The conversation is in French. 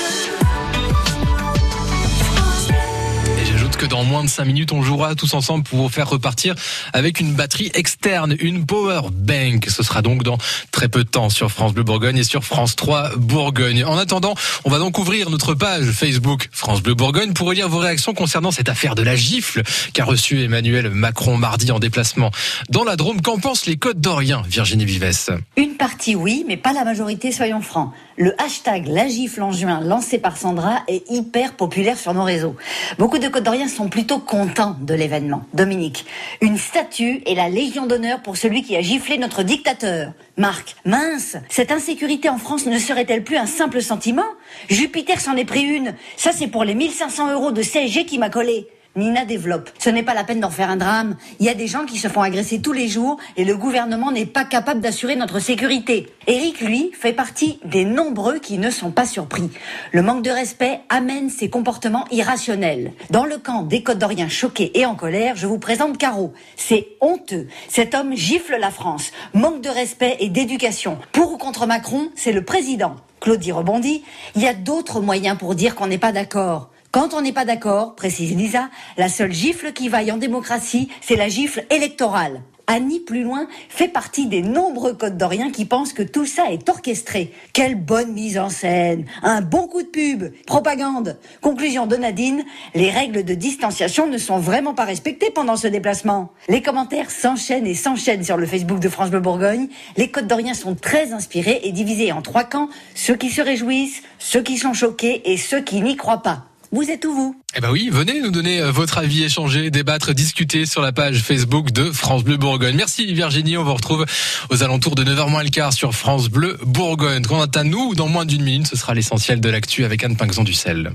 Thank you. Que dans moins de 5 minutes, on jouera tous ensemble pour vous faire repartir avec une batterie externe, une power bank. Ce sera donc dans très peu de temps sur France Bleu Bourgogne et sur France 3 Bourgogne. En attendant, on va donc ouvrir notre page Facebook France Bleu Bourgogne pour relire vos réactions concernant cette affaire de la gifle qu'a reçue Emmanuel Macron mardi en déplacement dans la Drôme. Qu'en pensent les Côtes d'Orient, Virginie Vives Une partie oui, mais pas la majorité, soyons francs. Le hashtag La Gifle en juin, lancé par Sandra, est hyper populaire sur nos réseaux. Beaucoup de Côte d'Oriens sont plutôt contents de l'événement. Dominique, une statue et la Légion d'honneur pour celui qui a giflé notre dictateur. Marc, mince, cette insécurité en France ne serait-elle plus un simple sentiment? Jupiter s'en est pris une. Ça, c'est pour les 1500 euros de CSG qui m'a collé. Nina développe. Ce n'est pas la peine d'en faire un drame. Il y a des gens qui se font agresser tous les jours et le gouvernement n'est pas capable d'assurer notre sécurité. Eric, lui, fait partie des nombreux qui ne sont pas surpris. Le manque de respect amène ces comportements irrationnels. Dans le camp des Côtes d'Orient choqués et en colère, je vous présente Caro. C'est honteux. Cet homme gifle la France. Manque de respect et d'éducation. Pour ou contre Macron, c'est le président. Claudie rebondit. Il y a d'autres moyens pour dire qu'on n'est pas d'accord. Quand on n'est pas d'accord, précise Lisa, la seule gifle qui vaille en démocratie, c'est la gifle électorale. Annie, plus loin, fait partie des nombreux codes d'Orient qui pensent que tout ça est orchestré. Quelle bonne mise en scène Un bon coup de pub Propagande Conclusion de Nadine, les règles de distanciation ne sont vraiment pas respectées pendant ce déplacement. Les commentaires s'enchaînent et s'enchaînent sur le Facebook de France Bleu Bourgogne. Les codes d'Orient sont très inspirés et divisés en trois camps, ceux qui se réjouissent, ceux qui sont choqués et ceux qui n'y croient pas. Vous êtes où vous? Eh ben oui, venez nous donner euh, votre avis, échanger, débattre, discuter sur la page Facebook de France Bleu Bourgogne. Merci Virginie, on vous retrouve aux alentours de 9h moins le quart sur France Bleu Bourgogne. Quant à nous, dans moins d'une minute, ce sera l'essentiel de l'actu avec Anne Pinxon du sel.